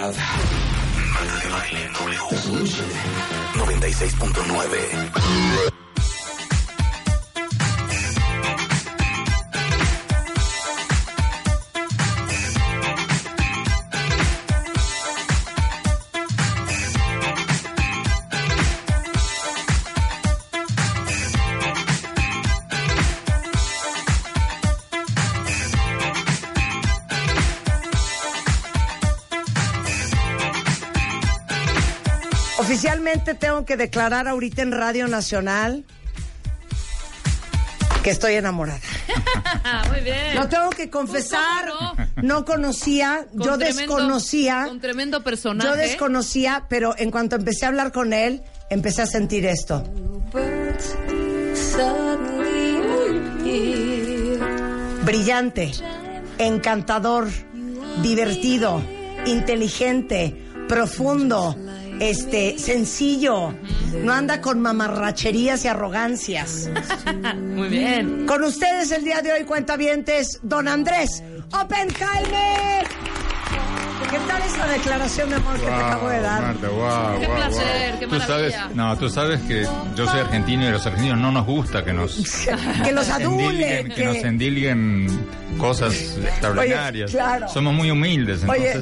Have. Marta de baile W. 96.9. Oficialmente tengo que declarar ahorita en Radio Nacional que estoy enamorada. Muy bien. Lo tengo que confesar. ¿Cómo No conocía, Con yo tremendo- desconocía. Con tremendo personaje. Yo desconocía, pero en cuanto empecé a hablar con él, empecé a sentir esto. Brillante, encantador, divertido, inteligente, profundo, este, sencillo. No anda con mamarracherías y arrogancias. Muy bien. Con ustedes el día de hoy, cuentavientes, don Andrés Oppenheimer. ¿Qué tal esa declaración de amor que te acabo de dar? Marta, guau, Qué guau, placer, qué Tú sabes, maravilla. no, tú sabes que yo soy argentino y a los argentinos no nos gusta que nos Que los adulen, que, que- nos endilguen cosas extraordinarias. claro. Somos muy humildes, Oye.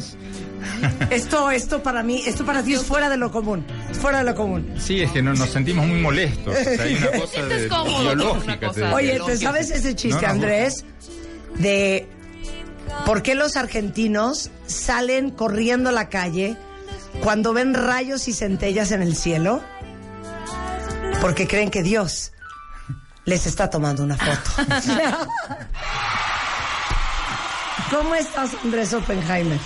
Esto, esto para mí, esto para ti es fuera de lo común. Es fuera de lo común. Sí, es que no- nos sentimos muy molestos. O sea, hay una cosa sientes de, cómodo con biológica. una cosa. te digo. Oye, ¿te sabes ese chiste, No, no, Andrés? De por qué los argentinos salen corriendo a la calle cuando ven rayos y centellas en el cielo? Porque creen que Dios les está tomando una foto. ¿Cómo estás, Andrés Oppenheimer?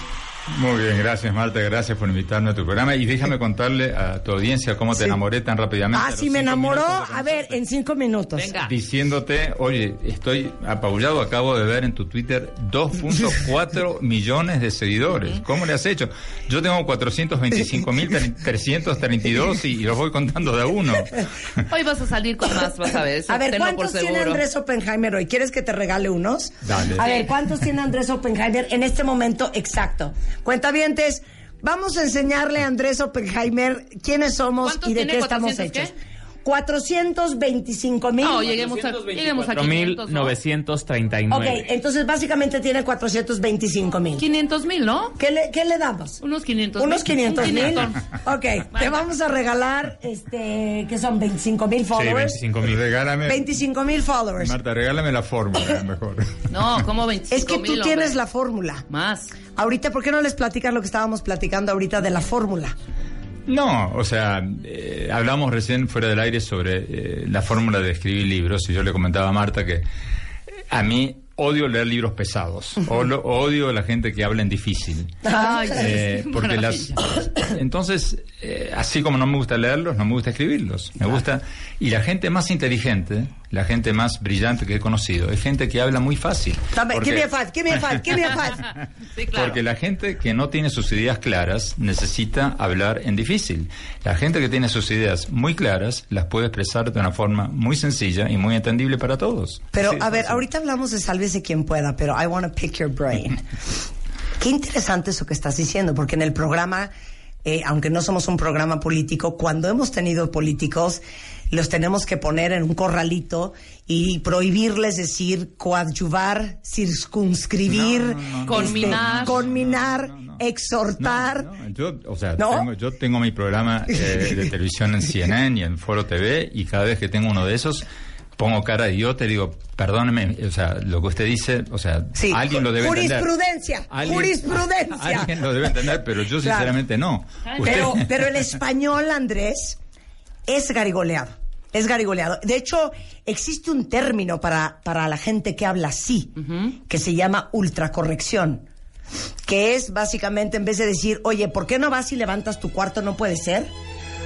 Muy bien, gracias Marta, gracias por invitarme a tu programa y déjame contarle a tu audiencia cómo te Sí. enamoré tan rápidamente. Ah, sí, me cinco enamoró. A ver, en cinco minutos. Venga. diciéndote, oye, estoy apabullado, acabo de ver en tu Twitter 2.4 millones de seguidores. ¿Cómo le has hecho? Yo tengo 425.332 y, y los voy contando de a uno. Hoy vas a salir con más, vas a ver. A ver, ¿cuántos tiene. Andrés Oppenheimer hoy? ¿Quieres que te regale unos? Dale. A ver, ¿cuántos tiene Andrés Oppenheimer en este momento exacto? Cuentavientes, vamos a enseñarle a Andrés Oppenheimer quiénes somos ¿Cuántos y de qué estamos 400 hechos. 425 mil. No, lleguemos a, lleguemos a 500, ¿no? 4.939. Ok, entonces básicamente tiene 425 mil. 500 mil, ¿no? ¿Qué le, ¿Qué le damos? Unos 500 Unos 500 mil. Ok, te vamos a regalar, este, que son 25 mil Sí, followers. 25 mil. Regálame. 25 mil followers. Marta, regálame la fórmula, mejor. No, como 25 Es que tú tienes hombre. la fórmula. Más. Ahorita, ¿por qué no les platicas lo que estábamos platicando ahorita de la fórmula? No, o sea, eh, hablamos recién fuera del aire sobre eh, la fórmula de escribir libros y yo le comentaba a Marta que eh, a mí odio leer libros pesados, o lo- odio a la gente que habla en difícil. Ay, Eh, porque las entonces eh, así como no me gusta leerlos no me gusta escribirlos me gusta y la gente más inteligente la gente más brillante que he conocido es gente que habla muy fácil Dame, Porque- give me give me a five, give me. Sí, claro. porque la gente que no tiene sus ideas claras necesita hablar en difícil. La gente que tiene sus ideas muy claras las puede expresar de una forma muy sencilla y muy entendible para todos. Pero, Sí, a ver, ahorita hablamos de sálvese quien pueda, pero I want to pick your brain. Qué interesante eso que estás diciendo, porque en el programa, eh, aunque no somos un programa político, cuando hemos tenido políticos, los tenemos que poner en un corralito y prohibirles decir coadyuvar, circunscribir, No, no, no, no. Conminar. conminar, No, no, no. exhortar. No, no, yo, o sea, ¿No? tengo, yo tengo mi programa eh, de televisión en CNN y en Foro TV y cada vez que tengo uno de esos pongo cara de idiota y digo, perdóneme, o sea, lo que usted dice, o sea, Sí, alguien lo debe entender. jurisprudencia, Alguien- jurisprudencia. Alguien lo debe entender, pero yo Claro. sinceramente no. Usted- Pero, pero el español, Andrés, es garigoleado. Es garigoleado. De hecho, existe un término para, para la gente que habla así, que se llama ultracorrección. que es básicamente en vez de decir, oye, ¿por qué no vas y levantas tu cuarto? No puede ser.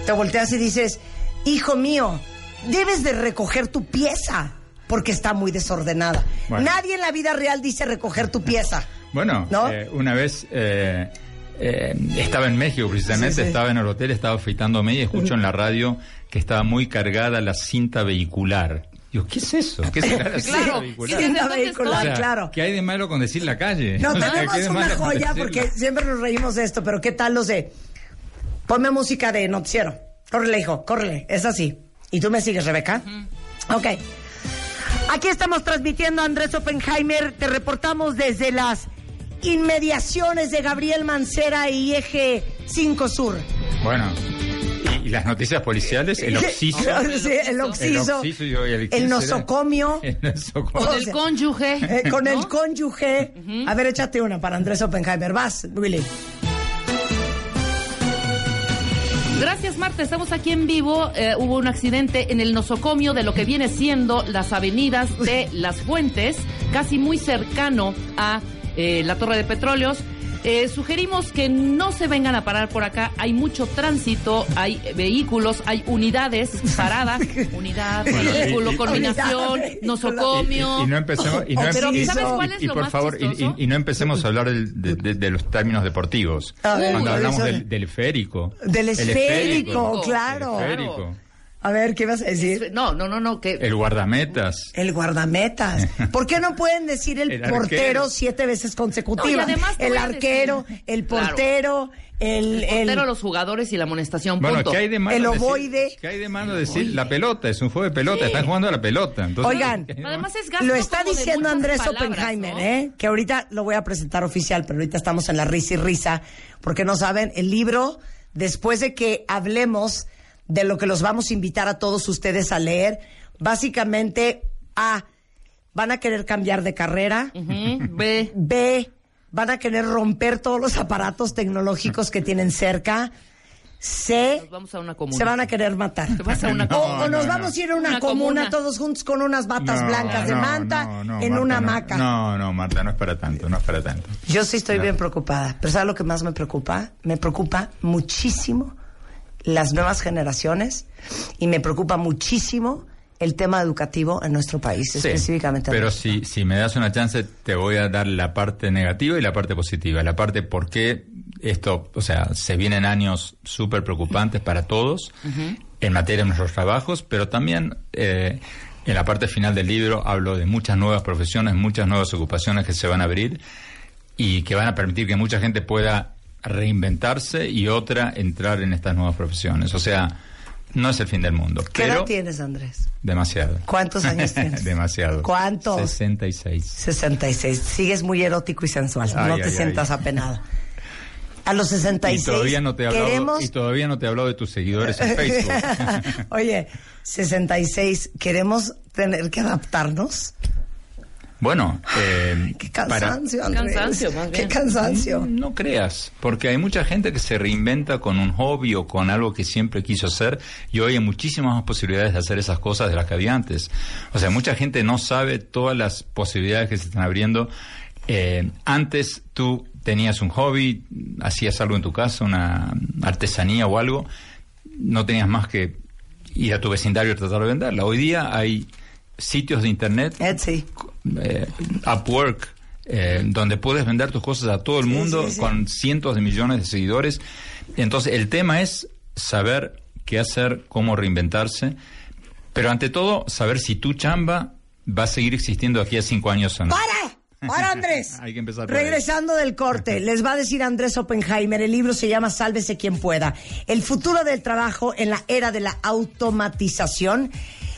Te volteas y dices, hijo mío, debes de recoger tu pieza porque está muy desordenada. Bueno. Nadie en la vida real dice recoger tu pieza. Bueno, ¿No? eh, una vez eh, eh, estaba en México precisamente, Sí, sí. estaba en el hotel, estaba afeitándome y escucho en la radio que estaba muy cargada la cinta vehicular. Digo, ¿qué es eso? ¿Qué es la cinta Claro, vehicular? ¿y desde Cinta vehicular, O sea, claro. ¿Qué hay de malo con decir la calle? No, O sea, tenemos ¿qué hay de una joya porque siempre nos reímos de esto, pero ¿qué tal los de... Ponme música de noticiero. Córrele, hijo, córrele. Es así. ¿Y tú me sigues, Rebeca? Ok. Aquí estamos transmitiendo Andrés Oppenheimer. Te reportamos desde las inmediaciones de Gabriel Mancera y Eje 5 Sur. Bueno, y, y las noticias policiales, el oxiso. Sí, el oxiso. oxiso y el- El nosocomio. El nosocomio. Con el sea, cónyuge. Eh, con ¿no? el cónyuge. A ver, échate una para Andrés Oppenheimer. Vas, Willy. Gracias, Marta. Estamos aquí en vivo. Eh, hubo un accidente en el nosocomio de lo que viene siendo las avenidas de Las Fuentes, casi muy cercano a eh, la Torre de Petróleos. Eh, sugerimos que no se vengan a parar por acá. Hay mucho tránsito, hay vehículos, hay unidades paradas. Unidad, Bueno, vehículo, y- vehículo. nosocomio. Y, y- y no empecemos, y no, pero y- ¿sabes cuál es y lo por más favor, y- chistoso? y, y no empecemos a hablar del- de, de- de los términos deportivos. A ver, Cuando hablamos del, del esférico. Del El esférico, esférico. claro. El esférico. A ver, ¿qué vas a decir? No, no, no, no, que El guardametas. El guardametas. ¿Por qué no pueden decir el, El portero arquero. siete veces consecutivas? No, el arquero, decir- el Claro. portero, el, el portero, el- los jugadores y la amonestación, Bueno, punto. ¿qué hay de malo El decir- ovoide. ¿Qué hay de malo decir la pelota? Es un juego de pelota, están jugando a la pelota. Entonces, Oigan, ¿qué hay de Además es gasto Lo está diciendo Andrés palabras, Oppenheimer, ¿no? ¿eh? Que ahorita lo voy a presentar oficial, pero ahorita estamos en la risa y risa, porque no saben, el libro, después de que hablemos de lo que los vamos a invitar a todos ustedes a leer, básicamente, A, van a querer cambiar de carrera, Ve. B, van a querer romper todos los aparatos tecnológicos que tienen cerca, C, Nos vamos a una comuna. se van a querer matar. Te vas a una O, nos no, vamos a ir a una, Una comuna, comuna. todos juntos con unas batas No, blancas de manta no, no, en Marta, una no. hamaca. No, no, Marta, no es para tanto, no es para tanto. Yo sí estoy No. bien preocupada, pero ¿sabes lo que más me preocupa? Me preocupa muchísimo las nuevas generaciones y me preocupa muchísimo el tema educativo en nuestro país, Sí, específicamente. en Pero si, si me das una chance, te voy a dar la parte negativa y la parte positiva. La parte por qué esto, o sea, se vienen años súper preocupantes para todos en materia de nuestros trabajos, pero también eh, en la parte final del libro hablo de muchas nuevas profesiones, muchas nuevas ocupaciones que se van a abrir y que van a permitir que mucha gente pueda reinventarse y otra entrar en estas nuevas profesiones. O sea, no es el fin del mundo. ¿Qué edad pero tienes, Andrés? Demasiado. ¿Cuántos años tienes? Demasiado. ¿Cuántos? 66. 66. Sigues muy erótico y sensual. Ay, no ay, te ay. sientas apenado. A los Y 66 todavía no te he hablado, queremos... y todavía no te he hablado de tus seguidores en Facebook. Oye, 66, ¿queremos tener que adaptarnos? Bueno, eh, Qué cansancio. Cansancio, más Qué cansancio. No creas, porque hay mucha gente que se reinventa con un hobby o con algo que siempre quiso hacer y hoy hay muchísimas más posibilidades de hacer esas cosas de las que había antes. O sea, mucha gente no sabe todas las posibilidades que se están abriendo. Eh, antes tú tenías un hobby, hacías algo en tu casa, una artesanía o algo, no tenías más que ir a tu vecindario y tratar de venderla. Hoy día hay sitios de internet Etsy. eh, Upwork, eh, donde puedes vender tus cosas a todo el Sí, mundo sí, sí. con cientos de millones de seguidores. Entonces, el tema es saber qué hacer, cómo reinventarse, pero ante todo, saber si tu chamba va a seguir existiendo aquí a cinco años o no. ¡Para! ¡Para, Andrés! Hay que empezar ahí. Regresando del corte, les va a decir Andrés Oppenheimer, el libro se llama Sálvese quien pueda. El futuro del trabajo en la era de la automatización.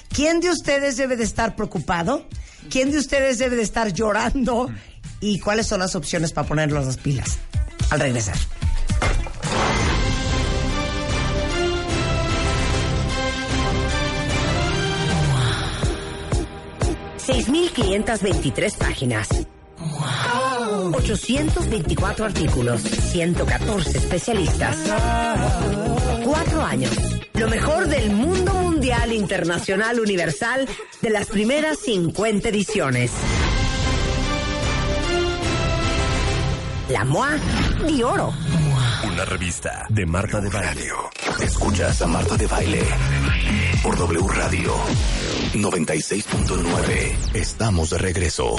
¿Quién de ustedes debe de estar preocupado? ¿Quién de ustedes debe de estar llorando? ¿Y cuáles son las opciones para ponerlos las pilas? Al regresar. 6.523 páginas. 824 artículos. 114 especialistas. Cuatro años. Lo mejor del mundo mundial, internacional, universal de las primeras 50 ediciones. La MOA de Oro. Una revista de Marta de Baile. Escuchas a Marta de Baile por W Radio 96.9. Estamos de regreso.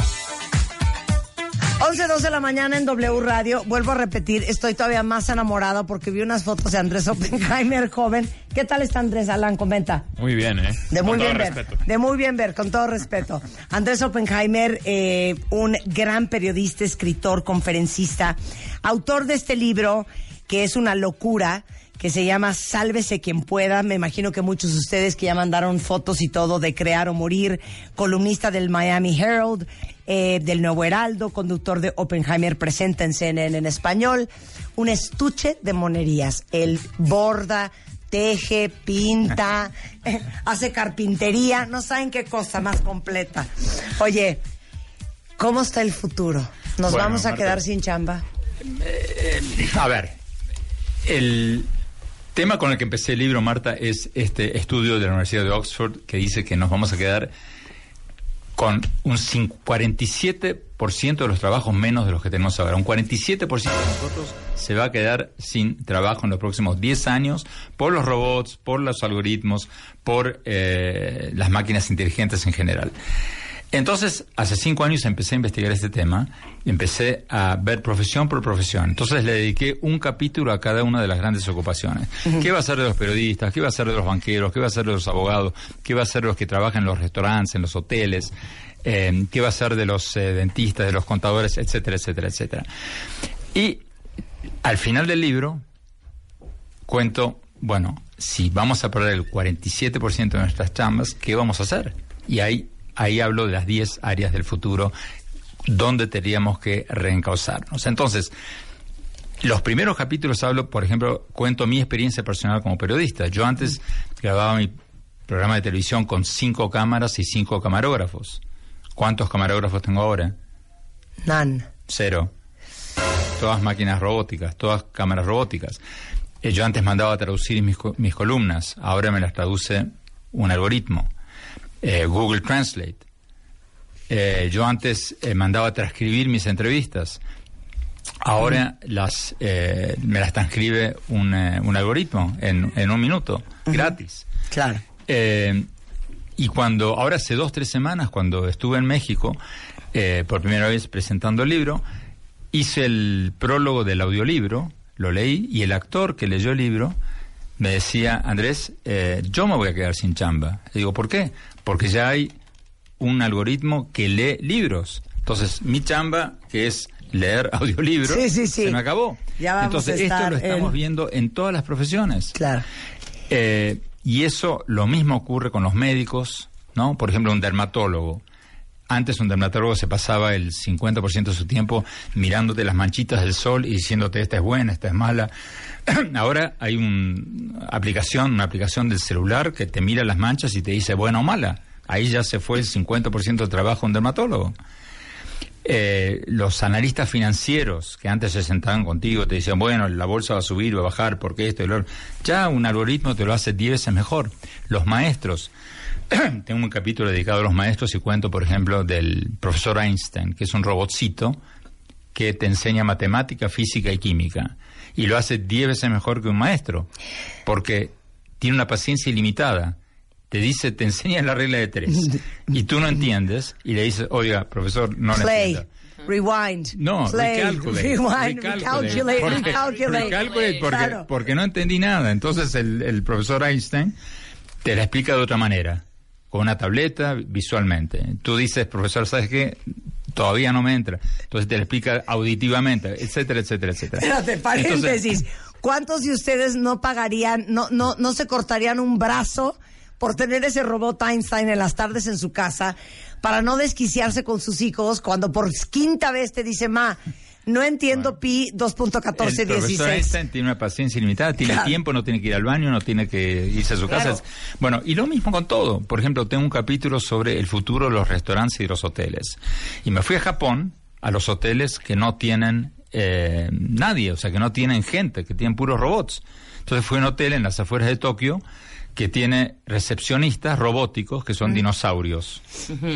11, 2 de la mañana en W Radio. Vuelvo a repetir, estoy todavía más enamorada porque vi unas fotos de Andrés Oppenheimer joven. ¿Qué tal está Andrés Alan? Comenta. Muy bien, ¿eh? De muy Con bien ver. respeto. De muy bien ver, con todo respeto. Andrés Oppenheimer, eh, un gran periodista, escritor, conferencista, autor de este libro que es una locura, que se llama Sálvese quien pueda. Me imagino que muchos de ustedes que ya mandaron fotos y todo de Crear o Morir, columnista del Miami Herald, eh, del Nuevo Heraldo, conductor de Oppenheimer presente en CNN en español, un estuche de monerías. Él borda, teje, pinta, eh, hace carpintería, no saben qué cosa más completa. Oye, ¿cómo está el futuro? ¿Nos Bueno, vamos a Marta. quedar sin chamba? A ver, el tema con el que empecé el libro, Marta, es este estudio de la Universidad de Oxford que dice que nos vamos a quedar con un cin- 47% de los trabajos menos de los que tenemos ahora. Un 47% de nosotros se va a quedar sin trabajo en los próximos 10 años por los robots, por los algoritmos, por eh, las máquinas inteligentes en general. Entonces, hace cinco años empecé a investigar este tema, empecé a ver profesión por profesión. Entonces le dediqué un capítulo a cada una de las grandes ocupaciones. ¿Qué va a ser de los periodistas? ¿Qué va a ser de los banqueros? ¿Qué va a ser de los abogados? ¿Qué va a ser de los que trabajan en los restaurantes, en los hoteles? Eh, ¿Qué va a ser de los eh, dentistas, de los contadores, etcétera, etcétera, etcétera? Y al final del libro cuento, bueno, si vamos a perder el 47% de nuestras chambas, ¿qué vamos a hacer? Y ahí, ahí hablo de las 10 áreas del futuro donde tendríamos que reencauzarnos. Entonces, los primeros capítulos hablo, por ejemplo, cuento mi experiencia personal como periodista. Yo antes grababa mi programa de televisión con cinco cámaras y cinco camarógrafos. ¿Cuántos camarógrafos tengo ahora? Nan. Cero. Todas máquinas robóticas, todas cámaras robóticas. Eh, yo antes mandaba a traducir mis, mis columnas, ahora me las traduce un algoritmo. Eh, Google Translate. Eh, yo antes eh, mandaba transcribir mis entrevistas. Ahora las eh, me las transcribe un, eh, un algoritmo en, en un minuto, gratis. Claro. Y cuando, ahora hace dos, tres semanas, cuando estuve en México, eh, por primera vez presentando el libro, hice el prólogo del audiolibro, lo leí, y el actor que leyó el libro me decía, Andrés, eh, yo me voy a quedar sin chamba. Le digo, ¿por qué? Porque ya hay un algoritmo que lee libros. Entonces, mi chamba, que es leer audiolibros, Sí, sí, sí. se me acabó. Ya vamos Entonces, a esto lo estamos en- viendo en todas las profesiones. Claro. Eh, y eso lo mismo ocurre con los médicos, ¿no? Por ejemplo, un dermatólogo. Antes un dermatólogo se pasaba el 50% de su tiempo mirándote las manchitas del sol y diciéndote esta es buena, esta es mala. Ahora hay una aplicación, una aplicación del celular que te mira las manchas y te dice buena o mala. Ahí ya se fue el 50% de trabajo un dermatólogo. Eh, los analistas financieros que antes se sentaban contigo te decían, bueno, la bolsa va a subir, va a bajar, porque esto y lo otro. Ya un algoritmo te lo hace 10 veces mejor. Los maestros, tengo un capítulo dedicado a los maestros y cuento, por ejemplo, del profesor Einstein, que es un robotcito que te enseña matemática, física y química. Y lo hace 10 veces mejor que un maestro, porque tiene una paciencia ilimitada. Te dice, te enseña la regla de tres. Y tú no entiendes, y le dices, oiga, profesor, no Play. entiendo. Rewind. No, Play, recalculate. Rewind, recalculate, recalculate, porque- recalculate. recalculate porque, Claro. porque no entendí nada. Entonces el, el profesor Einstein te la explica de otra manera, con una tableta, visualmente. Tú dices, profesor, ¿sabes qué? Todavía no me entra. Entonces te la explica auditivamente, etcétera, etcétera, etcétera. Espérate, paréntesis. Entonces, ¿Cuántos de ustedes no pagarían, no, no, no se cortarían un brazo por tener ese robot Einstein en las tardes en su casa para no desquiciarse con sus hijos cuando por quinta vez te dice, ma, no entiendo pi el profesor 2.1416? Einstein tiene una paciencia ilimitada, tiene Claro. tiempo, no tiene que ir al baño, no tiene que irse a su Claro. casa. Bueno, y lo mismo con todo. Por ejemplo, tengo un capítulo sobre el futuro de los restaurantes y de los hoteles. Y me fui a Japón, a los hoteles que no tienen eh, nadie, o sea, que no tienen gente, que tienen puros robots. Entonces fui a un hotel en las afueras de Tokio que tiene recepcionistas robóticos que son dinosaurios.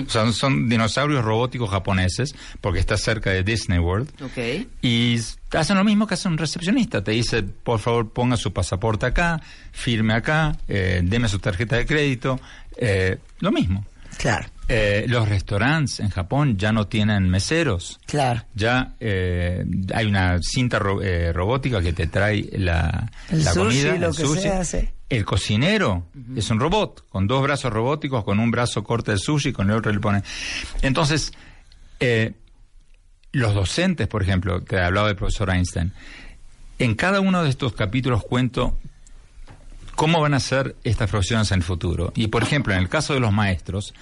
O sea, son dinosaurios robóticos japoneses, porque está cerca de Disney World. Ok. Y hacen lo mismo que hace un recepcionista. Te dice, por favor, ponga su pasaporte acá, firme acá, eh, deme su tarjeta de crédito. eh, lo mismo. Claro, Eh, los restaurantes en Japón ya no tienen meseros. claro. Ya eh, hay una cinta ro- eh, robótica que te trae la, El la sushi, comida, lo el que sushi. sea, sí. El cocinero es un robot, con dos brazos robóticos, con un brazo corta el sushi, con el otro le pone. Entonces, eh, los docentes, por ejemplo, te hablaba del profesor Einstein, en cada uno de estos capítulos cuento cómo van a ser estas profesiones en el futuro. Y, por ejemplo, en el caso de los maestros,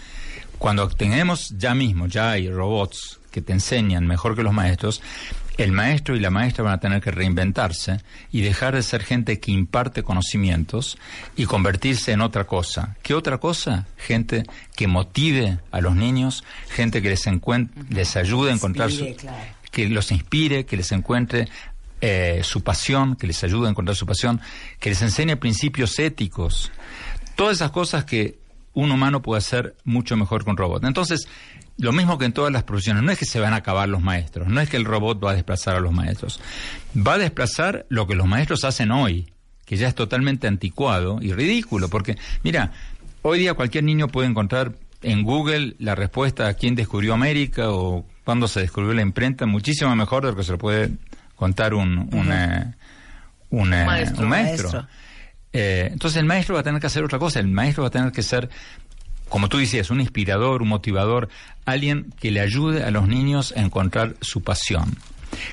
cuando tenemos ya mismo, ya hay robots que te enseñan mejor que los maestros, el maestro y la maestra van a tener que reinventarse y dejar de ser gente que imparte conocimientos y convertirse en otra cosa. ¿Qué otra cosa? Gente que motive a los niños, gente que les, les ayude a encontrar su, claro. que los inspire, que les encuentre eh, su pasión, que les ayude a encontrar su pasión, que les enseñe principios éticos. Todas esas cosas que un humano puede hacer mucho mejor que un robot. Entonces, lo mismo que en todas las profesiones, no es que se van a acabar los maestros, no es que el robot va a desplazar a los maestros, va a desplazar lo que los maestros hacen hoy, que ya es totalmente anticuado y ridículo, porque, mira, hoy día cualquier niño puede encontrar en Google la respuesta a quién descubrió América o cuándo se descubrió la imprenta, muchísimo mejor de lo que se lo puede contar un, un, un, Maestro. un maestro. Maestro. Eh, entonces el maestro va a tener que hacer otra cosa, el maestro va a tener que ser, como tú decías, un inspirador, un motivador, alguien que le ayude a los niños a encontrar su pasión,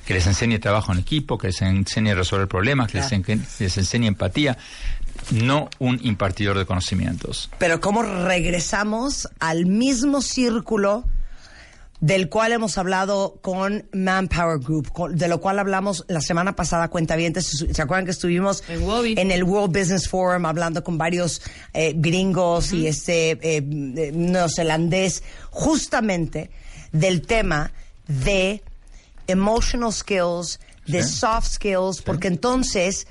que les enseñe trabajo en equipo, que les enseñe a resolver problemas, que les, en- les enseñe empatía, no un impartidor de conocimientos. Pero cómo regresamos al mismo círculo del cual hemos hablado con Manpower Group, con- de lo cual hablamos la semana pasada, cuentavientes, ¿se acuerdan que estuvimos En el World Business Forum hablando con varios eh, gringos y este eh, eh, neozelandés, justamente del tema de emotional skills, de Sí. soft skills, porque entonces,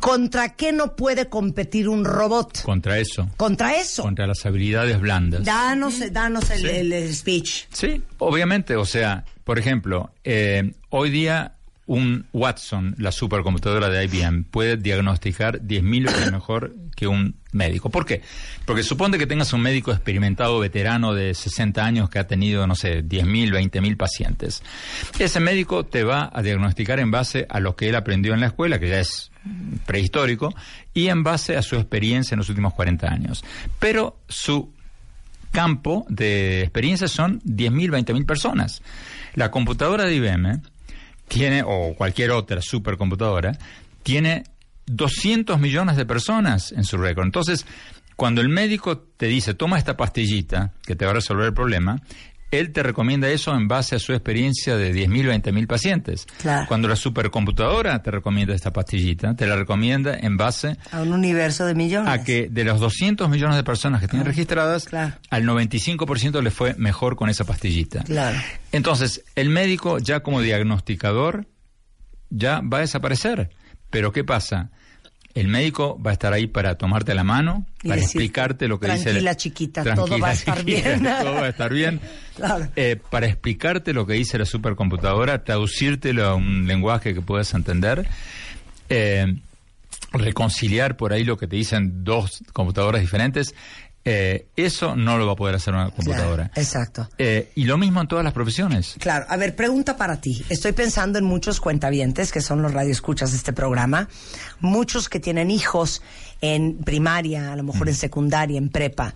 ¿contra qué no puede competir un robot? Contra eso, Contra eso. contra las habilidades blandas. Danos, danos el, Sí. el- el speech. Sí, obviamente, o sea, por ejemplo, eh, hoy día un Watson, la supercomputadora de IBM, puede diagnosticar 10.000 veces mejor que un médico. ¿Por qué? Porque supone que tengas un médico experimentado, veterano de 60 años que ha tenido, no sé, 10.000, 20.000 pacientes. Ese médico te va a diagnosticar en base a lo que él aprendió en la escuela, que ya es prehistórico, y en base a su experiencia en los últimos 40 años. Pero su campo de experiencia son 10.000, 20.000 personas. La computadora de IBM tiene, o cualquier otra supercomputadora, tiene 200 millones de personas en su récord. Entonces, cuando el médico te dice, toma esta pastillita que te va a resolver el problema, él te recomienda eso en base a su experiencia de 10.000, 20.000 pacientes. Claro. Cuando la supercomputadora te recomienda esta pastillita, te la recomienda en base A un universo de millones. a que de los 200 millones de personas que tienen registradas, claro. al 95% le fue mejor con esa pastillita. Claro. Entonces, el médico ya como diagnosticador ya va a desaparecer. Pero ¿qué pasa? El médico va a estar ahí para tomarte la mano, para explicarte lo que dice... "Tranquila, chiquita, todo va a estar bien". todo va a estar bien. Claro. Eh, para explicarte lo que dice la supercomputadora, traducírtelo a un lenguaje que puedas entender. Eh, reconciliar por ahí lo que te dicen dos computadoras diferentes, eh, eso no lo va a poder hacer una computadora. Claro, exacto. Eh, y lo mismo en todas las profesiones. Claro, a ver, pregunta para ti. Estoy pensando en muchos cuentavientes, que son los radioescuchas de este programa, muchos que tienen hijos en primaria, a lo mejor en secundaria, en prepa.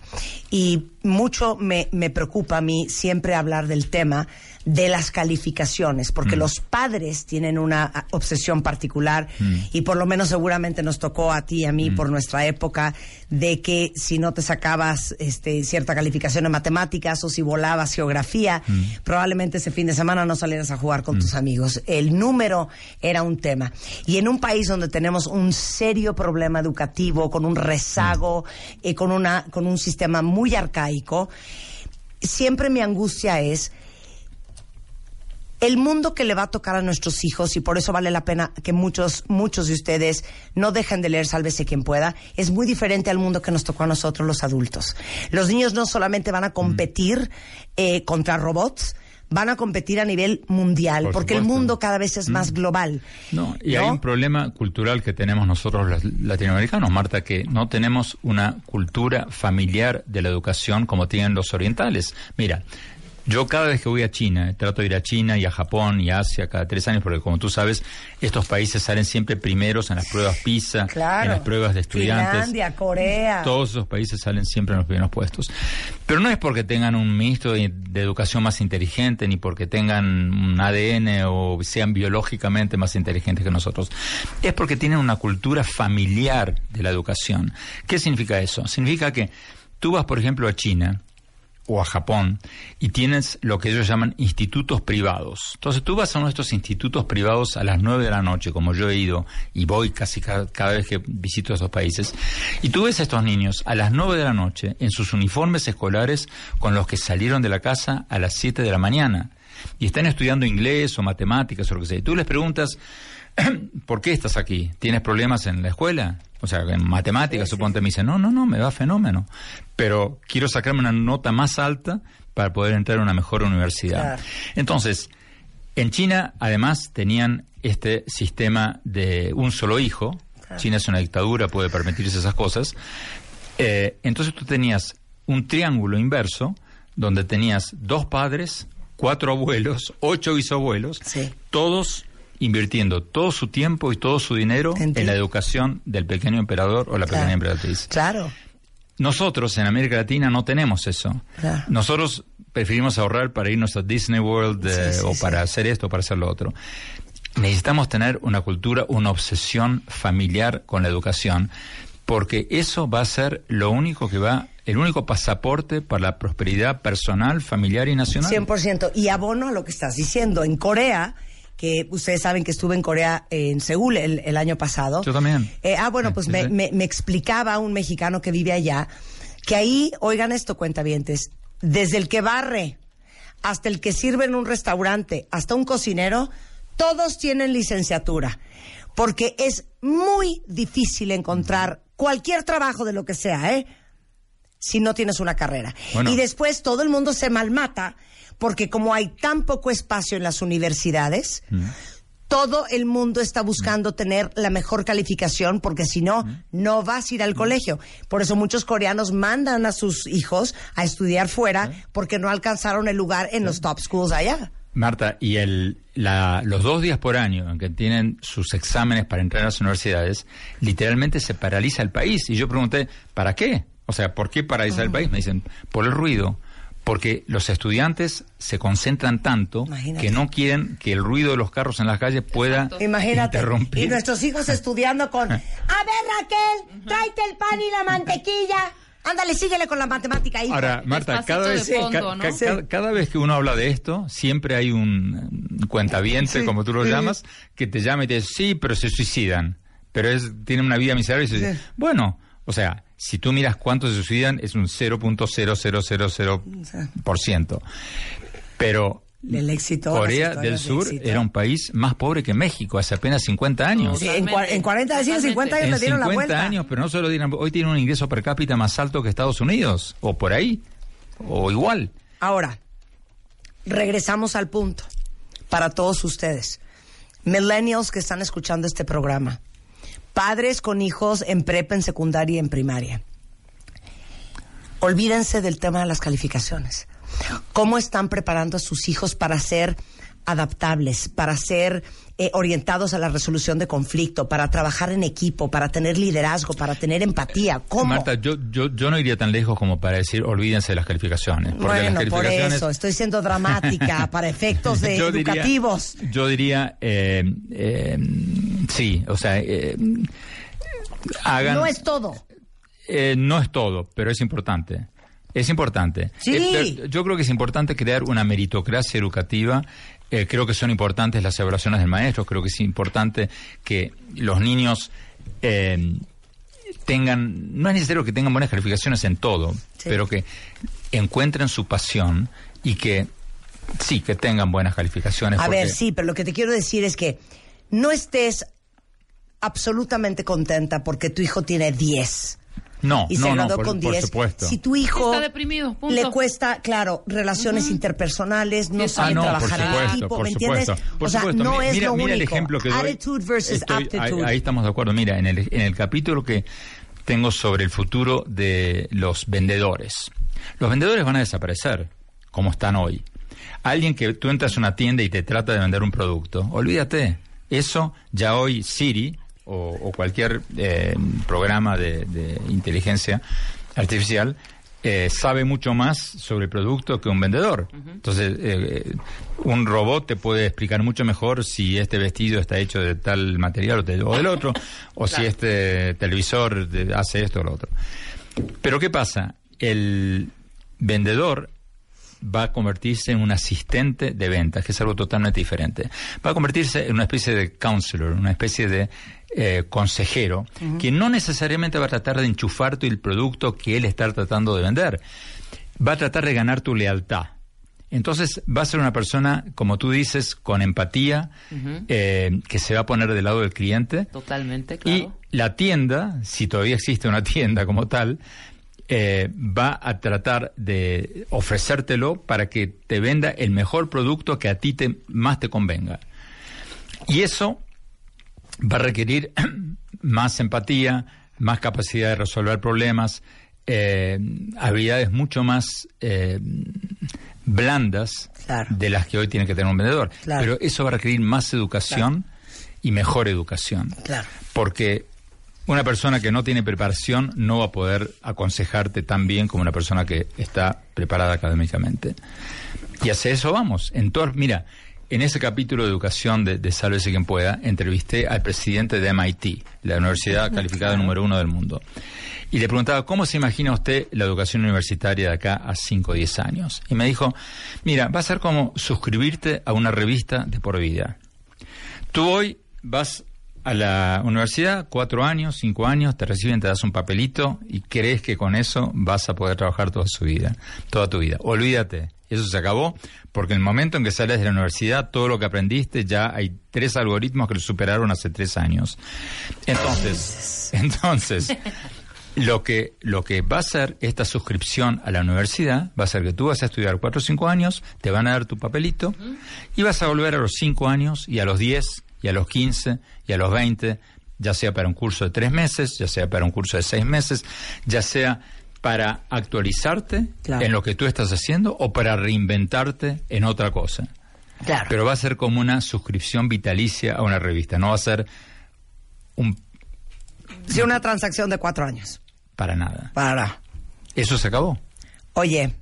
Y mucho me, me preocupa a mí siempre hablar del tema de las calificaciones, porque los padres tienen una a, obsesión particular y por lo menos seguramente nos tocó a ti y a mí por nuestra época de que si no te sacabas este, cierta calificación en matemáticas o si volabas geografía, probablemente ese fin de semana no salieras a jugar con tus amigos. El número era un tema. Y en un país donde tenemos un serio problema educativo, con un rezago, eh, con, una, con un sistema muy arcaico, siempre mi angustia es El mundo que le va a tocar a nuestros hijos, y por eso vale la pena que muchos, muchos de ustedes no dejen de leer Sálvese quien pueda, es muy diferente al mundo que nos tocó a nosotros los adultos. Los niños no solamente van a competir eh, contra robots, van a competir a nivel mundial, Por porque el mundo cada vez es más global. No, y ¿no? hay un problema cultural que tenemos nosotros los latinoamericanos, Marta, que no tenemos una cultura familiar de la educación como tienen los orientales. Mira, yo cada vez que voy a China, trato de ir a China y a Japón y a Asia cada tres años, porque como tú sabes, estos países salen siempre primeros en las pruebas PISA, Claro. en las pruebas de estudiantes. Finlandia, Corea. Todos esos países salen siempre en los primeros puestos. Pero no es porque tengan un ministro de, de educación más inteligente, ni porque tengan un ADN o sean biológicamente más inteligentes que nosotros. Es porque tienen una cultura familiar de la educación. ¿Qué significa eso? Significa que tú vas, por ejemplo, a China o a Japón y tienes lo que ellos llaman institutos privados. Entonces tú vas a estos institutos privados a las 9 de la noche, como yo he ido y voy casi cada, cada vez que visito esos países, y tú ves a estos niños a las 9 de la noche en sus uniformes escolares con los que salieron de la casa a las 7 de la mañana y están estudiando inglés o matemáticas o lo que sea. Y tú les preguntas, ¿por qué estás aquí? ¿Tienes problemas en la escuela? O sea, en matemáticas, suponte, me dicen, no, no, no, me va fenómeno. Pero quiero sacarme una nota más alta para poder entrar a una mejor universidad. Claro. Entonces, en China, además, tenían este sistema de un solo hijo. China es una dictadura, puede permitirse esas cosas. Eh, entonces tú tenías un triángulo inverso donde tenías dos padres, cuatro abuelos, ocho bisabuelos, Sí. todos invirtiendo todo su tiempo y todo su dinero En la educación del pequeño emperador o la Claro. pequeña emperatriz. Claro. Nosotros en América Latina no tenemos eso. Claro. Nosotros preferimos ahorrar para irnos a Disney World eh, Sí, o para hacer esto o para hacer lo otro. Necesitamos tener una cultura, una obsesión familiar con la educación, porque eso va a ser lo único que va, el único pasaporte para la prosperidad personal, familiar y nacional. 100%. Y abono a lo que estás diciendo. En Corea, que ustedes saben que estuve en Corea, eh, en Seúl, el, el año pasado. Yo también. Eh, ah, bueno, pues sí, me, sí. me- me explicaba un mexicano que vive allá que ahí, oigan esto, cuentavientes, desde el que barre hasta el que sirve en un restaurante, hasta un cocinero, todos tienen licenciatura. Porque es muy difícil encontrar cualquier trabajo de lo que sea, ¿eh? Si no tienes una carrera. Bueno. Y después todo el mundo se malmata porque como hay tan poco espacio en las universidades, todo el mundo está buscando tener la mejor calificación porque si no, no vas a ir al colegio. Por eso muchos coreanos mandan a sus hijos a estudiar fuera porque no alcanzaron el lugar en los top schools allá. Marta, y el, la- los dos días por año en que tienen sus exámenes para entrar a las universidades, literalmente se paraliza el país. Y yo pregunté, ¿para qué? O sea, ¿por qué paralizar el país? Me dicen, por el ruido. Porque los estudiantes se concentran tanto Imagínate. que no quieren que el ruido de los carros en las calles pueda Imagínate. interrumpir. Y nuestros hijos estudiando con, a ver Raquel, tráete el pan y la mantequilla. Ándale, síguele con la matemática, hijo. Ahora, Marta, cada vez, fondo, ca- ¿no? ca- Sí. cada, cada vez que uno habla de esto, siempre hay un cuentaviente, Sí. como tú lo Sí. llamas, que te llama y te dice, sí, pero se suicidan. Pero es, tienen una vida miserable y se. Sí. Bueno, o sea, si tú miras cuántos se suicidan, es un 0.0000%. Pero El éxito, Corea del de Sur éxito. era un país más pobre que México hace apenas 50 años. Sí, en, cua- en 40 decían 50 años En le dieron la 50 vuelta. años, pero no solo dieron, hoy tienen un ingreso per cápita más alto que Estados Unidos, o por ahí, o igual. Ahora, regresamos al punto para todos ustedes. Millennials que están escuchando este programa. Padres con hijos en prepa, en secundaria y en primaria. Olvídense del tema de las calificaciones. ¿Cómo están preparando a sus hijos para ser adaptables, para ser eh, orientados a la resolución de conflicto, para trabajar en equipo, para tener liderazgo, para tener empatía? ¿Cómo? Marta, yo, yo, yo no iría tan lejos como para decir olvídense de las calificaciones. Porque bueno, las por eso, estoy siendo dramática para efectos de yo diría- educativos. yo diría, eh, eh, sí, o sea, eh, hagan... No es todo. Eh, no es todo, pero es importante. Es importante. Sí. Eh, yo creo que es importante crear una meritocracia educativa. Eh, creo que son importantes las evaluaciones del maestro. Creo que es importante que los niños eh, tengan. No es necesario que tengan buenas calificaciones en todo, Sí. pero que encuentren su pasión y que sí, que tengan buenas calificaciones. A porque- ver, sí, pero lo que te quiero decir es que no estés absolutamente contenta porque tu hijo tiene 10 No, y se no, no, con por 10. supuesto. Si tu hijo Está deprimido, punto. le cuesta, claro, relaciones interpersonales, no Ah, sabe no, trabajar en supuesto, equipo, ¿me entiendes? por o sea, supuesto. no Mi- es mira, lo mira el único. ejemplo que doy. Attitude versus Estoy- ahí, aptitude. ahí estamos de acuerdo. Mira, en el, en el capítulo que tengo sobre el futuro de los vendedores. Los vendedores van a desaparecer, como están hoy. Alguien que tú entras a una tienda y te trata de vender un producto, olvídate. Eso ya hoy Siri o, o cualquier eh, programa de, de inteligencia artificial eh, sabe mucho más sobre el producto que un vendedor. Entonces, eh, un robot te puede explicar mucho mejor si este vestido está hecho de tal material o, de- o del otro, o si este televisor de- hace esto o lo otro. Pero ¿qué pasa? El vendedor va a convertirse en un asistente de ventas, que es algo totalmente diferente. Va a convertirse en una especie de counselor, una especie de eh, consejero, que no necesariamente va a tratar de enchufarte el producto que él está tratando de vender. Va a tratar de ganar tu lealtad. Entonces va a ser una persona, como tú dices, con empatía, eh, que se va a poner del lado del cliente. Totalmente, Y claro. la tienda, si todavía existe una tienda como tal, eh, va a tratar de ofrecértelo para que te venda el mejor producto que a ti te, más te convenga. Y eso va a requerir más empatía, más capacidad de resolver problemas, eh, habilidades mucho más eh, blandas Claro. de las que hoy tiene que tener un vendedor. Claro. Pero eso va a requerir más educación y mejor educación. Porque una persona que no tiene preparación no va a poder aconsejarte tan bien como una persona que está preparada académicamente. Y hacia eso vamos. En mira, en ese capítulo de educación de, de Sálvese quien pueda, entrevisté al presidente de MIT, la universidad calificada número uno del mundo. Y le preguntaba, ¿cómo se imagina usted la educación universitaria de acá a 5 o 10 años? Y me dijo, mira, va a ser como suscribirte a una revista de por vida. Tú hoy vas a la universidad, cuatro años, cinco años, te reciben, te das un papelito y crees que con eso vas a poder trabajar toda su vida, toda tu vida. Olvídate, eso se acabó, porque en el momento en que sales de la universidad, todo lo que aprendiste, ya hay tres algoritmos que lo superaron hace tres años. Entonces, entonces, lo que, lo que va a hacer esta suscripción a la universidad va a ser que tú vas a estudiar cuatro o cinco años, te van a dar tu papelito y vas a volver a los cinco años y a los diez y a los quince y a los veinte, ya sea para un curso de tres meses, ya sea para un curso de seis meses, ya sea para actualizarte Claro. en lo que tú estás haciendo o para reinventarte en otra cosa. Claro. Pero va a ser como una suscripción vitalicia a una revista, no va a ser un Sí, una transacción de cuatro años. para nada. Para. Eso se acabó. Oye,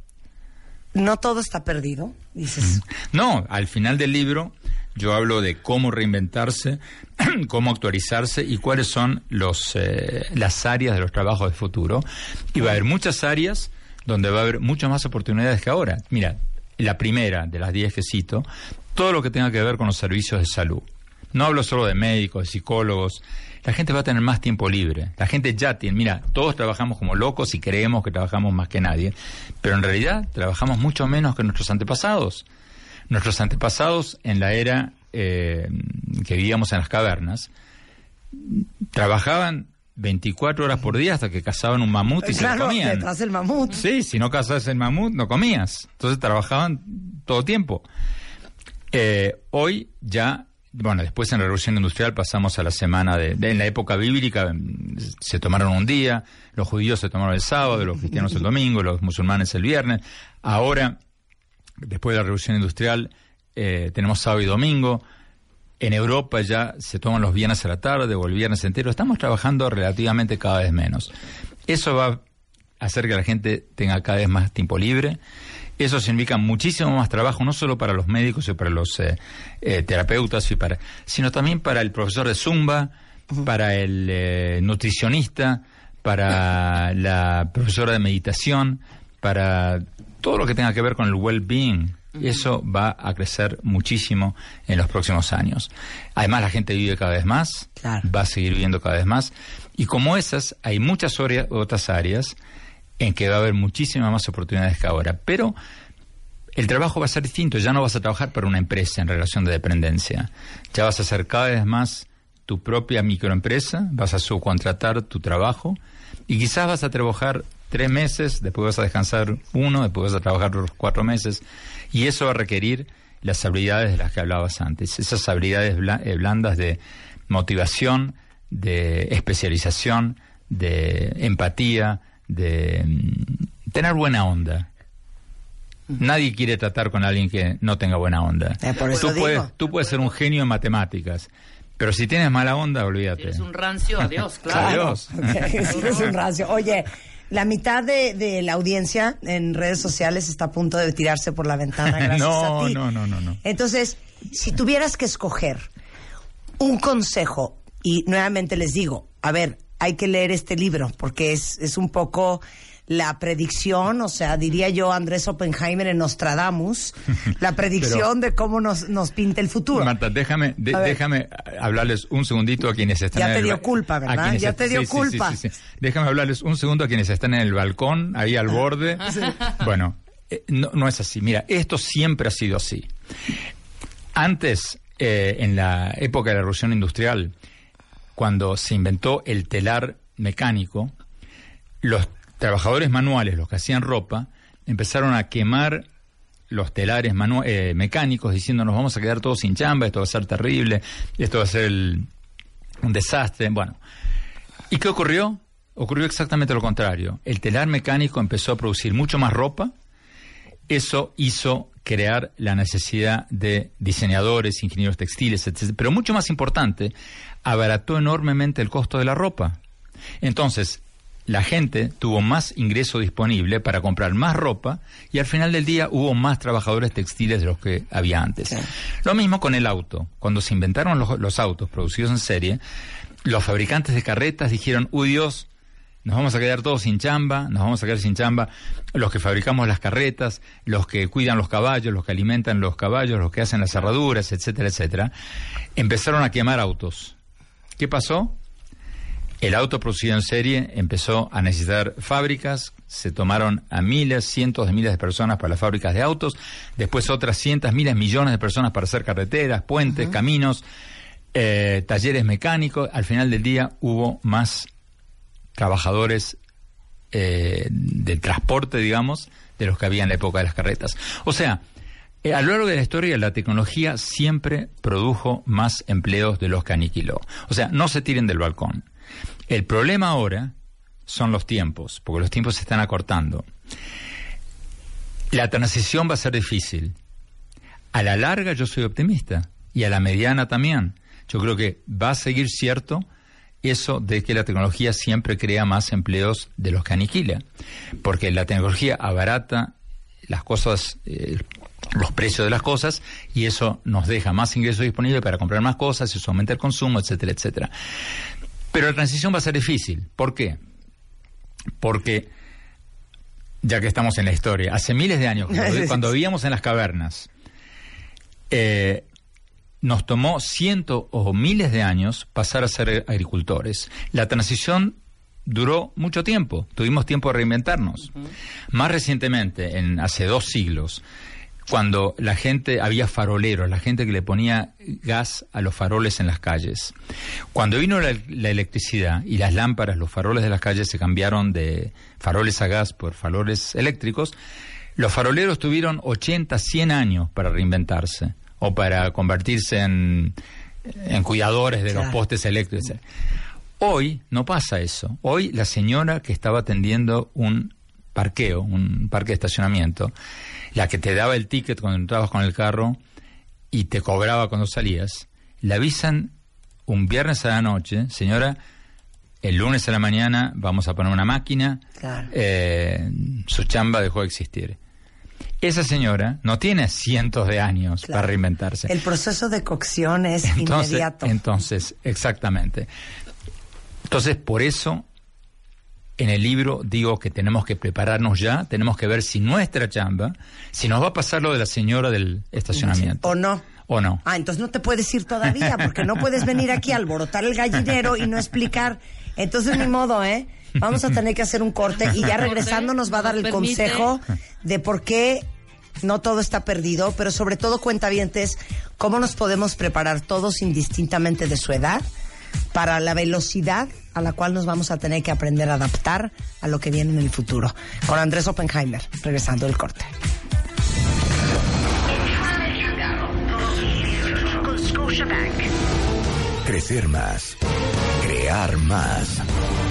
no todo está perdido, dices. No, al final del libro yo hablo de cómo reinventarse, cómo actualizarse y cuáles son los, eh, las áreas de los trabajos del futuro. Y va a haber muchas áreas donde va a haber muchas más oportunidades que ahora. Mira, la primera de las diez que cito, todo lo que tenga que ver con los servicios de salud. No hablo solo de médicos, de psicólogos. La gente va a tener más tiempo libre. La gente ya tiene, mira, todos trabajamos como locos y creemos que trabajamos más que nadie, pero en realidad trabajamos mucho menos que nuestros antepasados. Nuestros antepasados en la era eh, que vivíamos en las cavernas trabajaban 24 horas por día hasta que cazaban un mamut y se lo claro, comían. detrás del mamut. Sí, si no cazabas el mamut, no comías. Entonces trabajaban todo tiempo. Eh, hoy ya, bueno, después en la Revolución Industrial pasamos a la semana de, de- en la época bíblica mm, se tomaron un día, los judíos se tomaron el sábado, los cristianos el domingo, los musulmanes el viernes. Ahora, después de la Revolución Industrial, eh, tenemos sábado y domingo. En Europa ya se toman los viernes a la tarde o el viernes entero. Estamos trabajando relativamente cada vez menos. Eso va a hacer que la gente tenga cada vez más tiempo libre. Eso significa muchísimo más trabajo, no solo para los médicos y para los eh, eh, terapeutas, y para, sino también para el profesor de Zumba, para el nutricionista, para la profesora de meditación, para todo lo que tenga que ver con el well-being. Eso va a crecer muchísimo en los próximos años. Además, la gente vive cada vez más, Claro. va a seguir viviendo cada vez más. Y como esas, hay muchas otras áreas en que va a haber muchísimas más oportunidades que ahora. Pero el trabajo va a ser distinto, ya no vas a trabajar para una empresa en relación de dependencia, ya vas a ser cada vez más tu propia microempresa, vas a subcontratar tu trabajo y quizás vas a trabajar tres meses, después vas a descansar uno, después vas a trabajar los cuatro meses y eso va a requerir las habilidades de las que hablabas antes, esas habilidades bla- eh, blandas de motivación, de especialización, de empatía, de mm, tener buena onda. Nadie quiere tratar con alguien que no tenga buena onda. Eh, por eso tú, puedes, tú puedes ser un genio en matemáticas, pero si tienes mala onda, olvídate. Eres un rancio, adiós, claro. Adiós. Sí, es un rancio. Oye, la mitad de, de la audiencia en redes sociales está a punto de tirarse por la ventana gracias No, a ti. no, no, no, no. Entonces, si tuvieras que escoger un consejo, y nuevamente les digo, a ver, hay que leer este libro, porque es, es un poco la predicción, o sea, diría yo Andrés Oppenheimer en Nostradamus, la predicción de cómo nos, nos pinta el futuro. Marta, déjame, de- déjame hablarles un segundito a quienes están Ya en te el dio culpa, ¿verdad? Ya te dio sí, sí, sí, culpa. sí, sí. Déjame hablarles un segundo a quienes están en el balcón, ahí al borde. Bueno, eh, no, no es así. Mira, esto siempre ha sido así. Antes, eh, en la época de la revolución industrial, cuando se inventó el telar mecánico, los trabajadores manuales, los que hacían ropa, empezaron a quemar los telares eh, mecánicos diciendo nos vamos a quedar todos sin chamba, esto va a ser terrible, esto va a ser un desastre. Bueno, ¿y qué ocurrió? Ocurrió exactamente lo contrario. El telar mecánico empezó a producir mucho más ropa, eso hizo crear la necesidad de diseñadores, ingenieros textiles, etc. Pero mucho más importante, abarató enormemente el costo de la ropa. Entonces, la gente tuvo más ingreso disponible para comprar más ropa y al final del día hubo más trabajadores textiles de los que había antes. Lo mismo con el auto. Cuando se inventaron los, los autos producidos en serie, los fabricantes de carretas dijeron, uy Dios, nos vamos a quedar todos sin chamba, nos vamos a quedar sin chamba los que fabricamos las carretas, los que cuidan los caballos, los que alimentan los caballos, los que hacen las cerraduras, etcétera, etcétera. Empezaron a quemar autos. ¿Qué pasó? El auto producido en serie empezó a necesitar fábricas, se tomaron a miles, cientos de miles de personas para las fábricas de autos, después otras cientos, miles, millones de personas para hacer carreteras, puentes, caminos, eh, talleres mecánicos. Al final del día hubo más trabajadores eh, de transporte, digamos, de los que había en la época de las carretas. O sea, eh, a lo largo de la historia la tecnología siempre produjo más empleos de los que aniquiló. O sea, no se tiren del balcón. El problema ahora son los tiempos, porque los tiempos se están acortando. La transición va a ser difícil. A la larga yo soy optimista y a la mediana también. Yo creo que va a seguir cierto eso de que la tecnología siempre crea más empleos de los que aniquila, porque la tecnología abarata las cosas, eh, los precios de las cosas y eso nos deja más ingresos disponibles para comprar más cosas, eso aumenta el consumo, etcétera, etcétera. Pero la transición va a ser difícil. ¿Por qué? Porque, ya que estamos en la historia, hace miles de años, cuando, cuando vivíamos en las cavernas, eh, nos tomó cientos o miles de años pasar a ser agricultores. La transición duró mucho tiempo, tuvimos tiempo de reinventarnos. Más recientemente, en hace dos siglos, cuando la gente había faroleros, la gente que le ponía gas a los faroles en las calles. Cuando vino la, la electricidad y las lámparas, los faroles de las calles se cambiaron de faroles a gas por faroles eléctricos, los faroleros tuvieron 80, 100 años para reinventarse o para convertirse en, en cuidadores de los postes eléctricos. Hoy no pasa eso. Hoy la señora que estaba atendiendo un parqueo, un parque de estacionamiento, la que te daba el ticket cuando entrabas con el carro y te cobraba cuando salías, le avisan un viernes a la noche, señora, el lunes a la mañana vamos a poner una máquina, Claro. eh, su chamba dejó de existir. Esa señora no tiene cientos de años Claro. para reinventarse. El proceso de cocción es Entonces, inmediato. entonces, exactamente. Entonces, por eso, en el libro digo que tenemos que prepararnos ya, tenemos que ver si nuestra chamba, si nos va a pasar lo de la señora del estacionamiento. ¿O no? O no. Ah, entonces no te puedes ir todavía, porque no puedes venir aquí a alborotar el gallinero y no explicar. Entonces, ni modo, ¿eh? Vamos a tener que hacer un corte y ya regresando nos va a dar el consejo de por qué no todo está perdido, pero sobre todo cuentavientes, cómo nos podemos preparar todos indistintamente de su edad para la velocidad a la cual nos vamos a tener que aprender a adaptar a lo que viene en el futuro. Con Andrés Oppenheimer, regresando del corte. Crecer más. Crear más.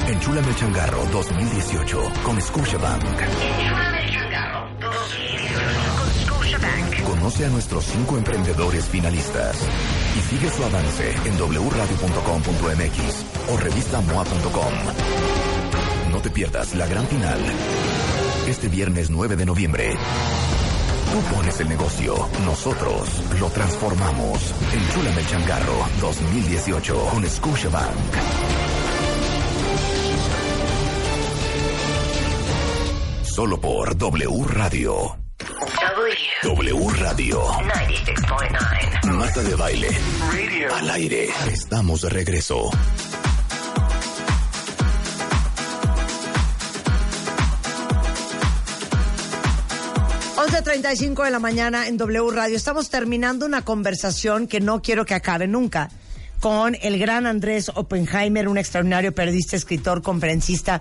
Enchúlame el changarro 2018 con Scotiabank. Conoce a nuestros cinco emprendedores finalistas y sigue su avance en wradio.com.mx o revistamoa.com. No te pierdas la gran final. Este viernes 9 de noviembre. Tú pones el negocio, nosotros lo transformamos. Enchúlame el changarro 2018 con Scotiabank. Solo por W Radio. W Radio. 96.9. Marta de baile. Al aire. Estamos de regreso. 11.35 de la mañana en W Radio. Estamos terminando una conversación que no quiero que acabe nunca con el gran Andrés Oppenheimer, un extraordinario periodista, escritor, conferencista,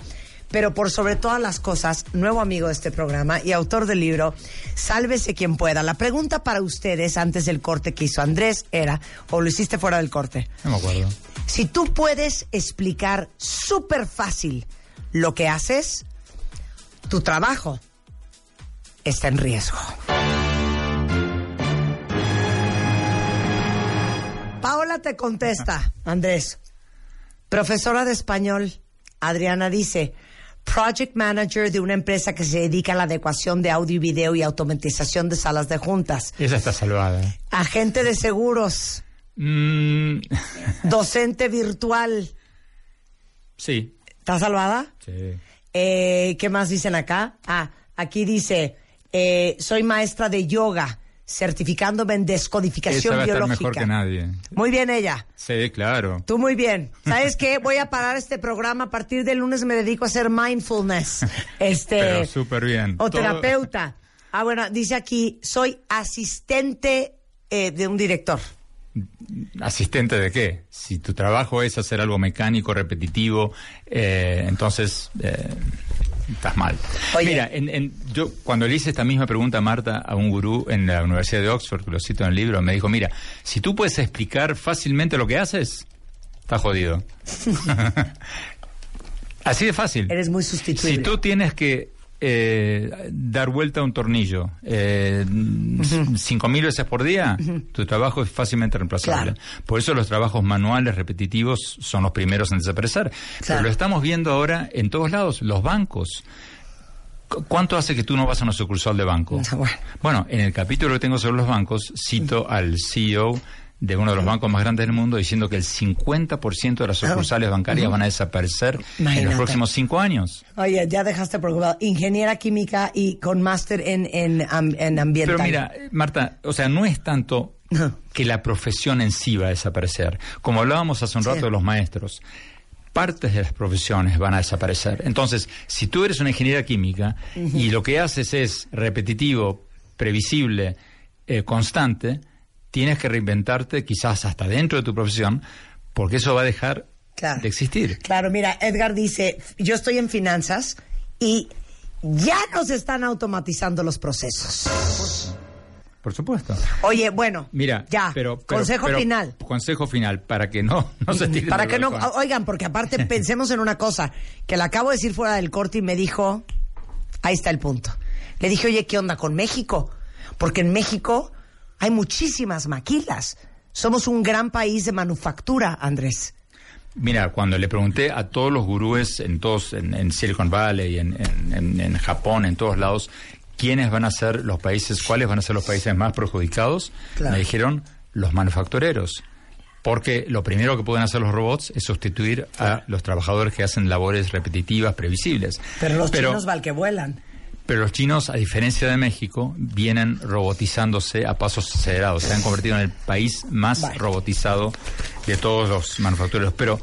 pero por sobre todas las cosas, nuevo amigo de este programa y autor del libro Sálvese quien pueda. La pregunta para ustedes antes del corte que hizo Andrés era, o lo hiciste fuera del corte, No me acuerdo. si tú puedes explicar súper fácil lo que haces, tu trabajo está en riesgo. Paola te contesta, Andrés. Profesora de español, Adriana dice, Project Manager de una empresa que se dedica a la adecuación de audio y video y automatización de salas de juntas. Esa está salvada. Agente de seguros, Mm, docente virtual. sí. ¿Está salvada? Sí. Eh, ¿Qué más dicen acá? Ah, aquí dice, eh, soy maestra de yoga, certificándome en Esa descodificación va a estar biológica. mejor que nadie. Muy bien ella. Sí, claro. Tú muy bien. ¿Sabes qué? Voy a parar este programa. A partir del lunes me dedico a hacer mindfulness. Este. Pero súper bien. O Todo- terapeuta. Ah, bueno, dice aquí, soy asistente eh, de un director. ¿Asistente de qué? Si tu trabajo es hacer algo mecánico, repetitivo, eh, entonces eh, estás mal. Oye. Mira, en- en- yo cuando le hice esta misma pregunta a Marta, a un gurú en la Universidad de Oxford, que lo cito en el libro, me dijo, mira, si tú puedes explicar fácilmente lo que haces, estás jodido. Así de fácil. Eres muy sustituible. Si tú tienes que eh, dar vuelta a un tornillo eh, cinco mil veces por día, tu trabajo es fácilmente reemplazable. Claro. Por eso los trabajos manuales repetitivos son los primeros en desaparecer. Pero lo estamos viendo ahora en todos lados, los bancos. ¿Cu- ¿Cuánto hace que tú no vas a una sucursal de banco? Bueno. Bueno, en el capítulo que tengo sobre los bancos, cito al CEO de uno de los bancos más grandes del mundo diciendo que el 50% de las sucursales bancarias van a desaparecer en Ah. Los próximos cinco años. Oye, ya dejaste preocupado. Ingeniera química y con máster en, en, en ambiental. Pero mira, Marta, o sea, no es tanto que la profesión en sí va a desaparecer. Como hablábamos hace un Sí. rato de los maestros, partes de las profesiones van a desaparecer. Entonces, si tú eres una ingeniera química y lo que haces es repetitivo, previsible, eh, constante, tienes que reinventarte quizás hasta dentro de tu profesión, porque eso va a dejar Claro. de existir. Claro, mira, Edgar dice, yo estoy en finanzas y ya nos están automatizando los procesos. Por supuesto. Oye, bueno, Mira, ya, pero, pero- consejo pero- final. Consejo final, para que no, no se tiren Para que no, oigan, porque aparte pensemos en una cosa, que la acabo de decir fuera del corte y me dijo, ahí está el punto. Le dije, oye, ¿qué onda con México? Porque en México hay muchísimas maquilas. Somos un gran país de manufactura, Andrés. Mira, cuando le pregunté a todos los gurúes en todos, en, en Silicon Valley, en, en- Japón, en todos lados, quiénes van a ser los países, cuáles van a ser los países más perjudicados, Claro. me dijeron los manufactureros. Porque lo primero que pueden hacer los robots es sustituir a los trabajadores que hacen labores repetitivas, previsibles. Pero los chinos val que vuelan. Pero los chinos, a diferencia de México, vienen robotizándose a pasos acelerados. Se han convertido en el país más Vale. robotizado de todos los manufactureros. Pero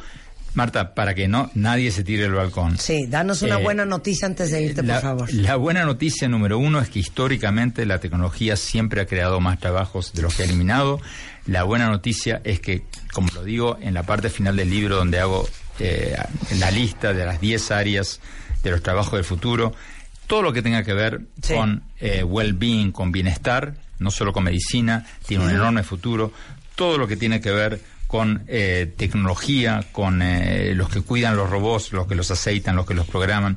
Marta, para que no nadie se tire del balcón. Sí, danos una Eh, buena noticia antes de irte, la, por favor. la buena noticia número uno es que históricamente la tecnología siempre ha creado más trabajos de los que ha eliminado. La buena noticia es que, como lo digo en la parte final del libro donde hago eh, la lista de las 10 áreas de los trabajos del futuro, todo lo que tenga que ver Sí. con eh, well-being, con bienestar, no solo con medicina, tiene un enorme futuro. Todo lo que tiene que ver con eh, tecnología, con eh, los que cuidan los robots, los que los aceitan, los que los programan,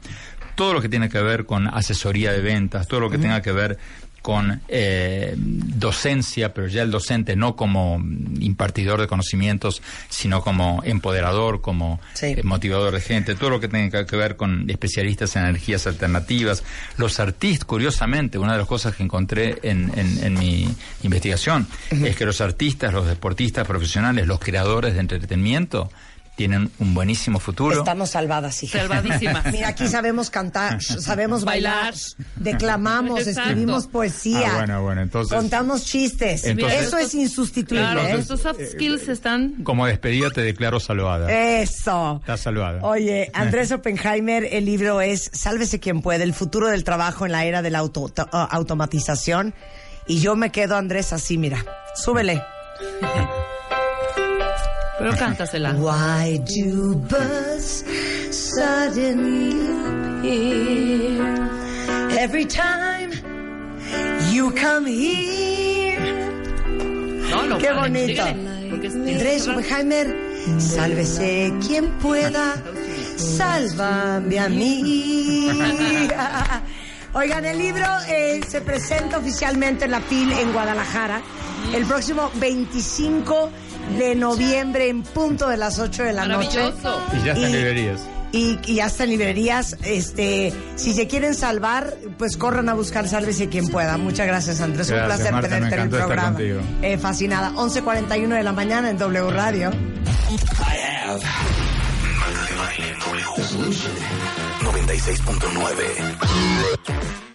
todo lo que tiene que ver con asesoría de ventas, todo lo que tenga que ver con eh, docencia, pero ya el docente no como impartidor de conocimientos, sino como empoderador, como Sí. eh, motivador de gente, todo lo que tenga que ver con especialistas en energías alternativas, los artistas, curiosamente, una de las cosas que encontré en, en- en mi investigación es que los artistas, los deportistas profesionales, los creadores de entretenimiento, tienen un buenísimo futuro. Estamos salvadas, hija. Salvadísimas. Mira, aquí sabemos cantar, sabemos bailar, declamamos, Exacto. escribimos poesía, Ah, bueno, bueno, entonces- contamos chistes. Entonces- Eso es insustituible. Claro, ¿eh? nuestros soft skills están... Como despedida te declaro salvada. Eso. Estás salvada. Oye, Andrés Oppenheimer, el libro es Sálvese quien puede, el futuro del trabajo en la era de la auto- to- uh, automatización. Y yo me quedo, Andrés, así, mira. Súbele. Pero cántasela. Why do birds suddenly appear every time you come here? No, no, Qué vale, bonito. Andrés Oppenheimer, sálvese quien pueda, sálvame a mí. Oigan, el libro eh, se presenta oficialmente en la FIL en Guadalajara el próximo 25 de noviembre en punto de las 8 de la noche. Maravilloso. Y ya está en librerías. Y, y ya está en librerías. Este, si se quieren salvar, pues corran a buscar Sálvese quien pueda. Muchas gracias, Andrés. Un placer Marta, me tenerte en el programa. Eh, fascinada. 11.41 de la mañana en W Radio. I have. Marta de baile W. 96.9.